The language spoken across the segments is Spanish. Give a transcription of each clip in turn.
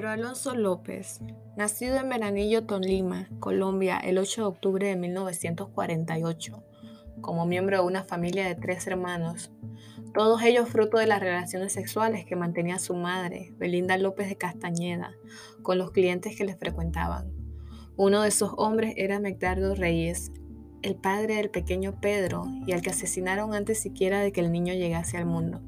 Pedro Alonso López, nacido en Veranillo, Tolima, Colombia, el 8 de octubre de 1948, como miembro de una familia de tres hermanos, todos ellos fruto de las relaciones sexuales que mantenía su madre, Belinda López de Castañeda, con los clientes que les frecuentaban. Uno de esos hombres era Megdardo Reyes, el padre del pequeño Pedro y al que asesinaron antes siquiera de que el niño llegase al mundo.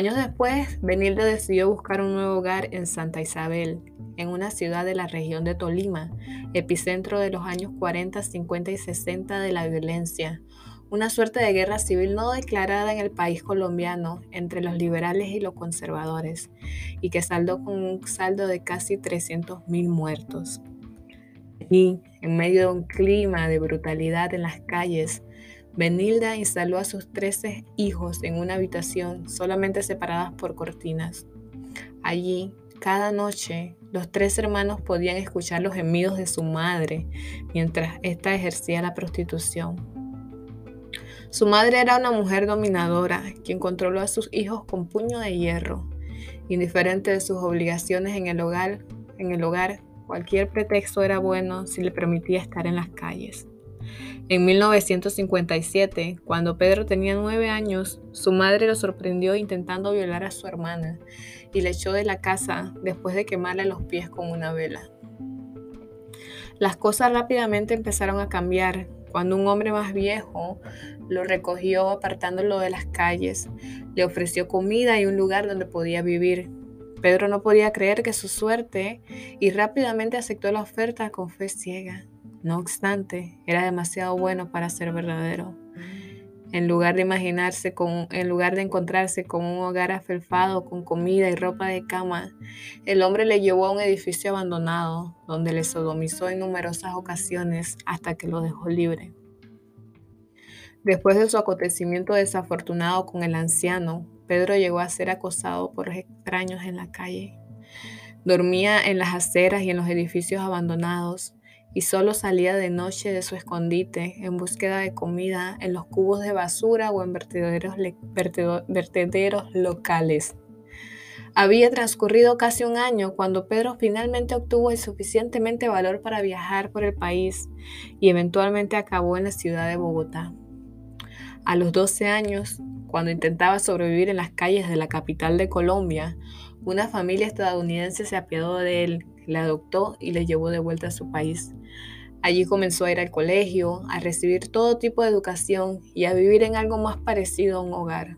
Años después, Benilde decidió buscar un nuevo hogar en Santa Isabel, en una ciudad de la región de Tolima, epicentro de los años 40, 50 y 60 de la violencia, una suerte de guerra civil no declarada en el país colombiano entre los liberales y los conservadores, y que saldó con un saldo de casi 300.000 muertos. Y, en medio de un clima de brutalidad en las calles, Benilda instaló a sus trece hijos en una habitación solamente separadas por cortinas. Allí, cada noche, los tres hermanos podían escuchar los gemidos de su madre mientras ésta ejercía la prostitución. Su madre era una mujer dominadora, quien controló a sus hijos con puño de hierro. Indiferente de sus obligaciones en el hogar, en el hogar, cualquier pretexto era bueno si le permitía estar en las calles. En 1957, cuando Pedro tenía nueve años, su madre lo sorprendió intentando violar a su hermana y le echó de la casa después de quemarle los pies con una vela. Las cosas rápidamente empezaron a cambiar cuando un hombre más viejo lo recogió apartándolo de las calles, le ofreció comida y un lugar donde podía vivir. Pedro no podía creer que su suerte y rápidamente aceptó la oferta con fe ciega. No obstante, era demasiado bueno para ser verdadero. En lugar de imaginarse con, en lugar de encontrarse con un hogar afelfado con comida y ropa de cama, el hombre le llevó a un edificio abandonado donde le sodomizó en numerosas ocasiones hasta que lo dejó libre. Después de su acontecimiento desafortunado con el anciano, Pedro llegó a ser acosado por extraños en la calle. Dormía en las aceras y en los edificios abandonados y solo salía de noche de su escondite en búsqueda de comida en los cubos de basura o en vertederos, locales. Había transcurrido casi un año cuando Pedro finalmente obtuvo el suficientemente valor para viajar por el país y eventualmente acabó en la ciudad de Bogotá. A los 12 años, cuando intentaba sobrevivir en las calles de la capital de Colombia, una familia estadounidense se apiadó de él, le adoptó y le llevó de vuelta a su país. Allí comenzó a ir al colegio, a recibir todo tipo de educación y a vivir en algo más parecido a un hogar.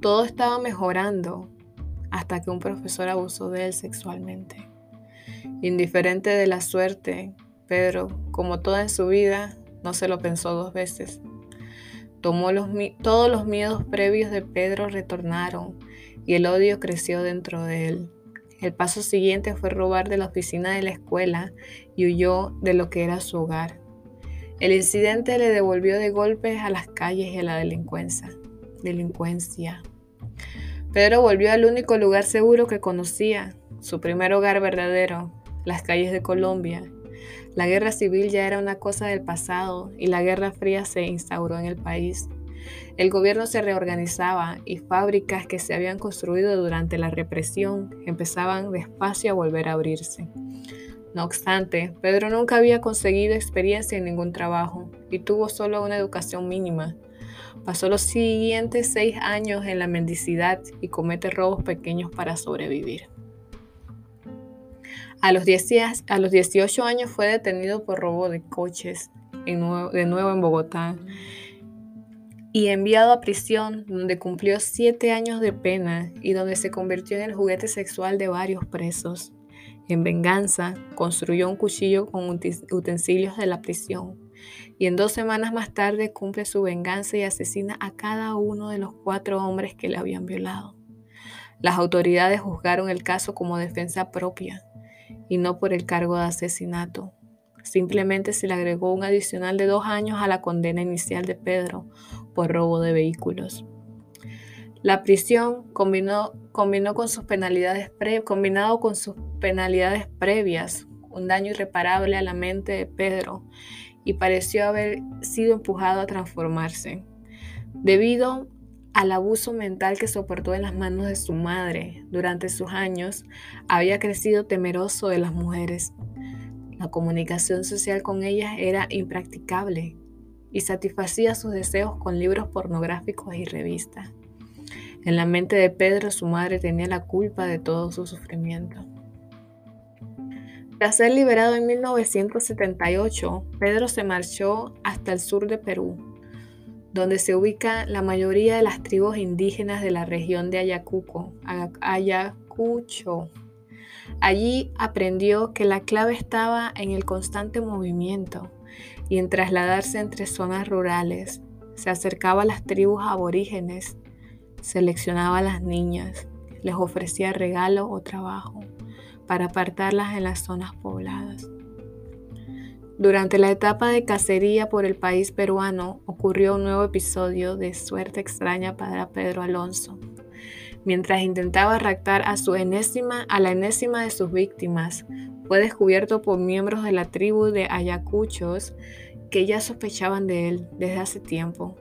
Todo estaba mejorando hasta que un profesor abusó de él sexualmente. Indiferente de la suerte, Pedro, como toda en su vida, no se lo pensó dos veces. Tomó los, todos los miedos previos de Pedro retornaron y el odio creció dentro de él. El paso siguiente fue robar de la oficina de la escuela y huyó de lo que era su hogar. El incidente le devolvió de golpes a las calles y a la delincuencia. delincuencia. Pedro volvió al único lugar seguro que conocía, su primer hogar verdadero, las calles de Colombia. La guerra civil ya era una cosa del pasado y la guerra fría se instauró en el país. El gobierno se reorganizaba y fábricas que se habían construido durante la represión empezaban despacio a volver a abrirse. No obstante, Pedro nunca había conseguido experiencia en ningún trabajo y tuvo solo una educación mínima. Pasó los siguientes seis años en la mendicidad y comete robos pequeños para sobrevivir. A los, 18 años fue detenido por robo de coches de nuevo en Bogotá y enviado a prisión donde cumplió siete años de pena y donde se convirtió en el juguete sexual de varios presos. En venganza, construyó un cuchillo con utensilios de la prisión y en dos semanas más tarde cumple su venganza y asesina a cada uno de los cuatro hombres que le habían violado. Las autoridades juzgaron el caso como defensa propia y no por el cargo de asesinato. Simplemente se le agregó un adicional de dos años a la condena inicial de Pedro por robo de vehículos. La prisión combinó, combinó con sus penalidades combinado con sus penalidades previas, un daño irreparable a la mente de Pedro y pareció haber sido empujado a transformarse. Debido al abuso mental que soportó en las manos de su madre durante sus años, había crecido temeroso de las mujeres. La comunicación social con ellas era impracticable y satisfacía sus deseos con libros pornográficos y revistas. En la mente de Pedro su madre tenía la culpa de todo su sufrimiento. Tras ser liberado en 1978, Pedro se marchó hasta el sur de Perú donde se ubica la mayoría de las tribus indígenas de la región de Ayacucho. Ayacucho. Allí aprendió que la clave estaba en el constante movimiento y en trasladarse entre zonas rurales. Se acercaba a las tribus aborígenes, seleccionaba a las niñas, les ofrecía regalos o trabajo para apartarlas en las zonas pobladas. Durante la etapa de cacería por el país peruano ocurrió un nuevo episodio de suerte extraña para Pedro Alonso. Mientras intentaba raptar a su enésima, a la enésima de sus víctimas, fue descubierto por miembros de la tribu de Ayacuchos que ya sospechaban de él desde hace tiempo.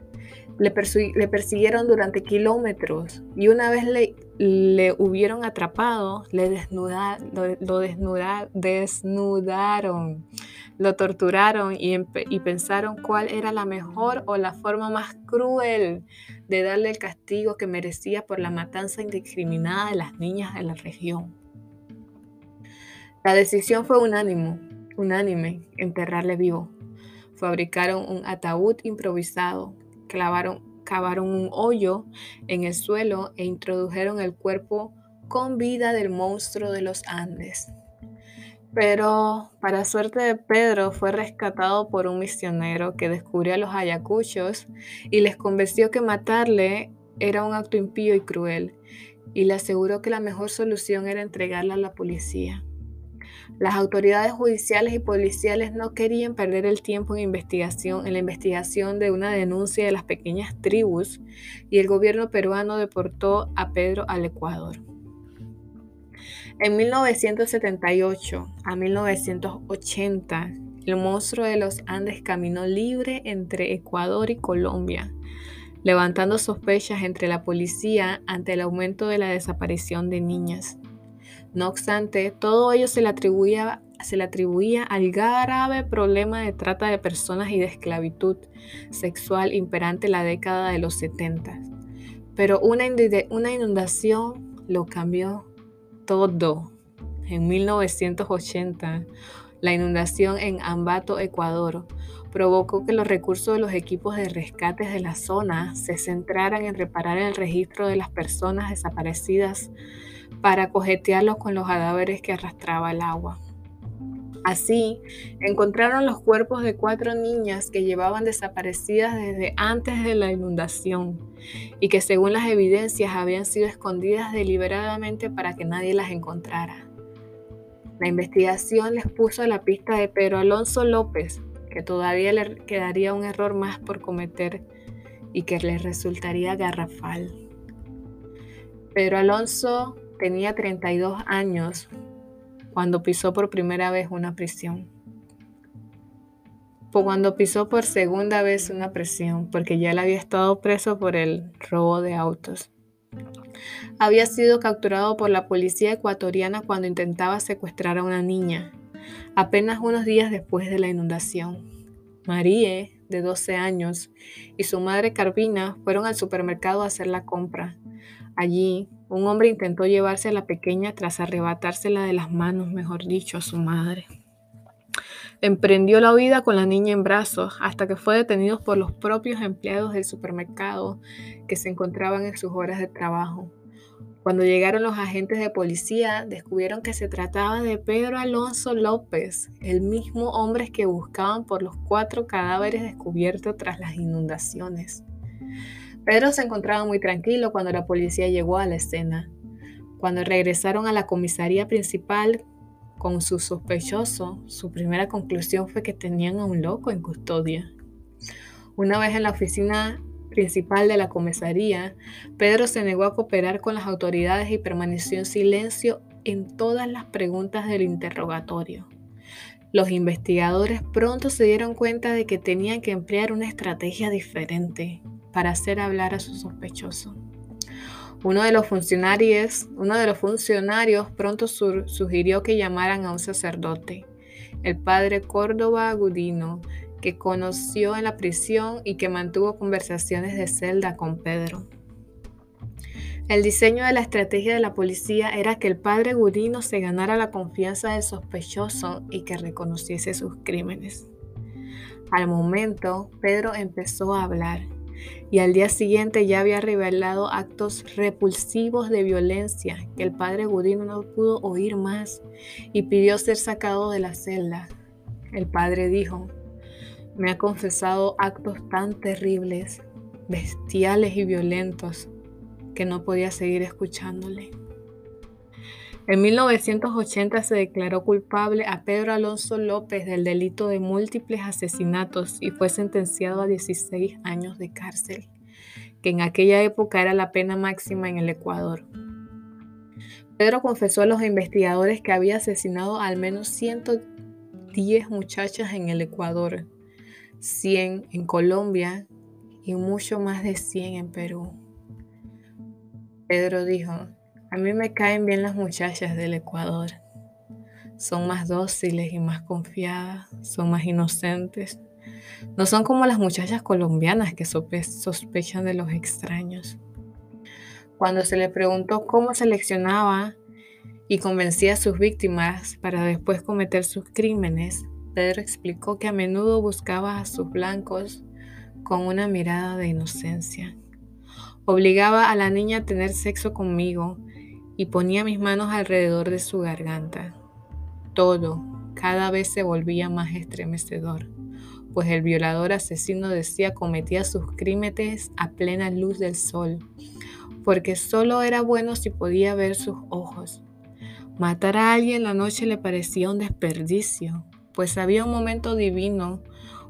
Le, persiguieron durante kilómetros y una vez le, hubieron atrapado, le desnuda, lo, desnudaron, lo torturaron y, y pensaron cuál era la mejor o la forma más cruel de darle el castigo que merecía por la matanza indiscriminada de las niñas de la región. La decisión fue unánime, unánime, enterrarle vivo. Fabricaron un ataúd improvisado, cavaron un hoyo en el suelo e introdujeron el cuerpo con vida del monstruo de los Andes. Pero, para suerte de Pedro, fue rescatado por un misionero que descubrió a los ayacuchos y les convenció que matarle era un acto impío y cruel, y le aseguró que la mejor solución era entregarla a la policía. Las autoridades judiciales y policiales no querían perder el tiempo en investigación, en la investigación de una denuncia de las pequeñas tribus, y el gobierno peruano deportó a Pedro al Ecuador. En 1978 a 1980, el monstruo de los Andes caminó libre entre Ecuador y Colombia, levantando sospechas entre la policía ante el aumento de la desaparición de niñas. No obstante, todo ello se le atribuía, se le atribuía al grave problema de trata de personas y de esclavitud sexual imperante la década de los 70. Pero una, una inundación lo cambió todo. En 1980, la inundación en Ambato, Ecuador, provocó que los recursos de los equipos de rescates de la zona se centraran en reparar el registro de las personas desaparecidas para cojetearlos con los cadáveres que arrastraba el agua. Así, encontraron los cuerpos de cuatro niñas que llevaban desaparecidas desde antes de la inundación y que según las evidencias habían sido escondidas deliberadamente para que nadie las encontrara. La investigación les puso la pista de Pedro Alonso López, que todavía le quedaría un error más por cometer y que les resultaría garrafal. Pedro Alonso tenía 32 años cuando pisó por primera vez una prisión. Cuando pisó por segunda vez una prisión, porque ya él había estado preso por el robo de autos. Había sido capturado por la policía ecuatoriana cuando intentaba secuestrar a una niña, apenas unos días después de la inundación. Marie, de 12 años, y su madre Carvina fueron al supermercado a hacer la compra. Allí, un hombre intentó llevarse a la pequeña tras arrebatársela de las manos, mejor dicho, a su madre. Emprendió la huida con la niña en brazos hasta que fue detenido por los propios empleados del supermercado que se encontraban en sus horas de trabajo. Cuando llegaron los agentes de policía, descubrieron que se trataba de Pedro Alonso López, el mismo hombre que buscaban por los cuatro cadáveres descubiertos tras las inundaciones. Pedro se encontraba muy tranquilo cuando la policía llegó a la escena. Cuando regresaron a la comisaría principal con su sospechoso, su primera conclusión fue que tenían a un loco en custodia. Una vez en la oficina principal de la comisaría, Pedro se negó a cooperar con las autoridades y permaneció en silencio en todas las preguntas del interrogatorio. Los investigadores pronto se dieron cuenta de que tenían que emplear una estrategia diferente. Para hacer hablar a su sospechoso. Uno de los funcionarios, uno de los funcionarios pronto sugirió que llamaran a un sacerdote, el padre Córdoba Gudino, que conoció en la prisión y que mantuvo conversaciones de celda con Pedro. El diseño de la estrategia de la policía era que el padre Gudino se ganara la confianza del sospechoso y que reconociese sus crímenes. Al momento, Pedro empezó a hablar y al día siguiente ya había revelado actos repulsivos de violencia que el padre Gudino no pudo oír más y pidió ser sacado de la celda. El padre dijo, me ha confesado actos tan terribles, bestiales y violentos que no podía seguir escuchándole. En 1980 se declaró culpable a Pedro Alonso López del delito de múltiples asesinatos y fue sentenciado a 16 años de cárcel, que en aquella época era la pena máxima en el Ecuador. Pedro confesó a los investigadores que había asesinado al menos 110 muchachas en el Ecuador, 100 en Colombia y mucho más de 100 en Perú. Pedro dijo, a mí me caen bien las muchachas del Ecuador. Son más dóciles y más confiadas, son más inocentes. No son como las muchachas colombianas que sospechan de los extraños. Cuando se le preguntó cómo seleccionaba y convencía a sus víctimas para después cometer sus crímenes, Pedro explicó que a menudo buscaba a sus blancos con una mirada de inocencia. Obligaba a la niña a tener sexo conmigo y ponía mis manos alrededor de su garganta. Todo cada vez se volvía más estremecedor, pues el violador asesino decía cometía sus crímenes a plena luz del sol, porque solo era bueno si podía ver sus ojos. Matar a alguien la noche le parecía un desperdicio, pues había un momento divino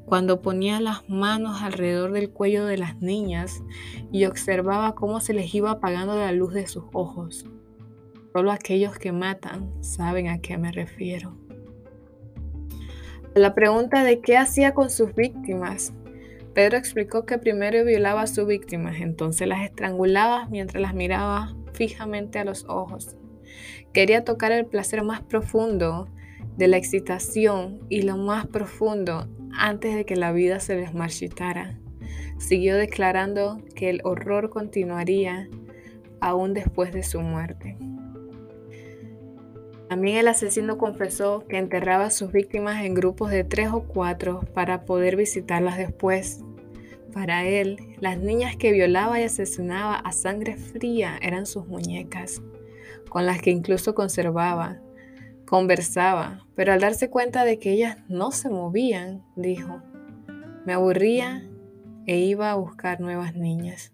cuando ponía las manos alrededor del cuello de las niñas y observaba cómo se les iba apagando la luz de sus ojos. Solo aquellos que matan saben a qué me refiero. la pregunta de qué hacía con sus víctimas, Pedro explicó que primero violaba a sus víctimas, entonces las estrangulaba mientras las miraba fijamente a los ojos. Quería tocar el placer más profundo de la excitación y lo más profundo antes de que la vida se les marchitara. Siguió declarando que el horror continuaría aún después de su muerte. También el asesino confesó que enterraba a sus víctimas en grupos de tres o cuatro para poder visitarlas después. Para él, las niñas que violaba y asesinaba a sangre fría eran sus muñecas, con las que incluso conservaba Conversaba, pero al darse cuenta de que ellas no se movían, dijo, me aburría e iba a buscar nuevas niñas.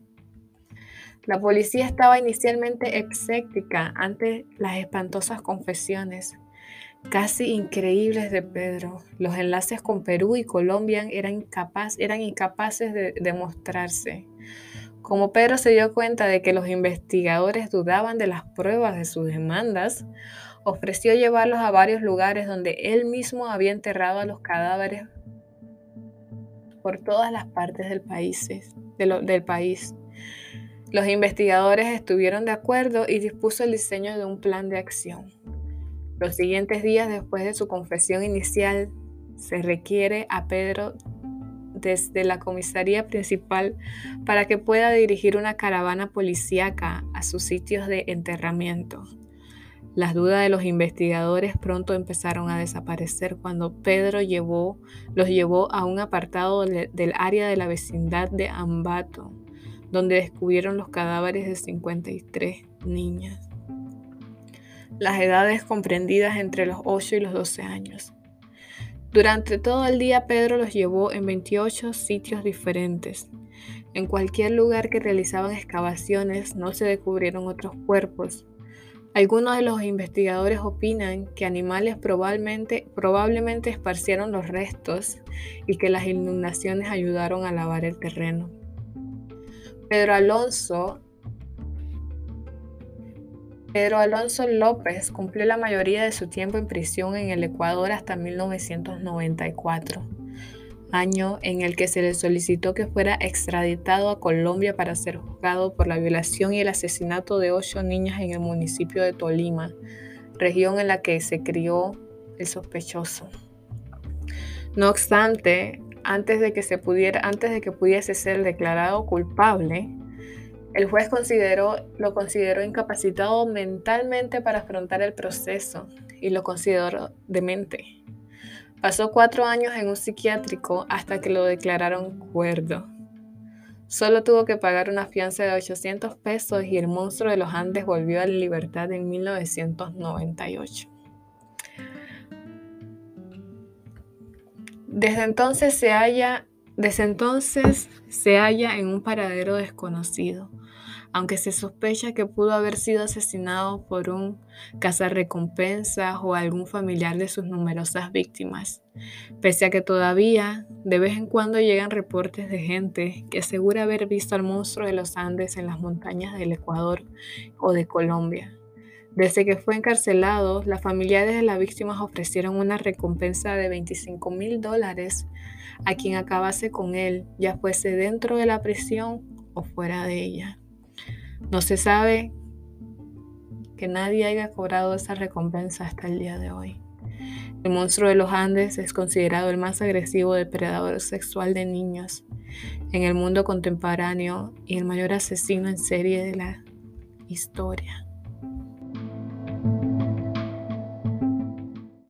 La policía estaba inicialmente escéptica ante las espantosas confesiones, casi increíbles de Pedro. Los enlaces con Perú y Colombia eran, incapaces de demostrarse. Como Pedro se dio cuenta de que los investigadores dudaban de las pruebas de sus demandas, ofreció llevarlos a varios lugares donde él mismo había enterrado a los cadáveres por todas las partes del país. Los investigadores estuvieron de acuerdo y dispuso el diseño de un plan de acción. Los siguientes días después de su confesión inicial, se requiere a Pedro desde la comisaría principal para que pueda dirigir una caravana policíaca a sus sitios de enterramiento. Las dudas de los investigadores pronto empezaron a desaparecer cuando Pedro llevó, los llevó a un apartado del área de la vecindad de Ambato, donde descubrieron los cadáveres de 53 niñas. Las edades comprendidas entre los 8 y los 12 años. Durante todo el día Pedro los llevó en 28 sitios diferentes. En cualquier lugar que realizaban excavaciones no se descubrieron otros cuerpos, algunos de los investigadores opinan que animales probablemente, probablemente esparcieron los restos y que las inundaciones ayudaron a lavar el terreno. Pedro Alonso Pedro Alonso López cumplió la mayoría de su tiempo en prisión en el Ecuador hasta 1994. año en el que se le solicitó que fuera extraditado a Colombia para ser juzgado por la violación y el asesinato de ocho niñas en el municipio de Tolima, región en la que se crió el sospechoso. No obstante, antes de que, se pudiera, antes de que pudiese ser declarado culpable, el juez consideró, lo consideró incapacitado mentalmente para afrontar el proceso y lo consideró demente. Pasó cuatro años en un psiquiátrico hasta que lo declararon cuerdo. Solo tuvo que pagar una fianza de 800 pesos y el monstruo de los Andes volvió a la libertad en 1998. Desde entonces se halla, desde entonces se halla en un paradero desconocido aunque se sospecha que pudo haber sido asesinado por un cazarrecompensas o algún familiar de sus numerosas víctimas, pese a que todavía de vez en cuando llegan reportes de gente que asegura haber visto al monstruo de los Andes en las montañas del Ecuador o de Colombia. Desde que fue encarcelado, las familiares de las víctimas ofrecieron una recompensa de 25 mil dólares a quien acabase con él, ya fuese dentro de la prisión o fuera de ella. No se sabe que nadie haya cobrado esa recompensa hasta el día de hoy. El monstruo de los Andes es considerado el más agresivo depredador sexual de niños en el mundo contemporáneo y el mayor asesino en serie de la historia.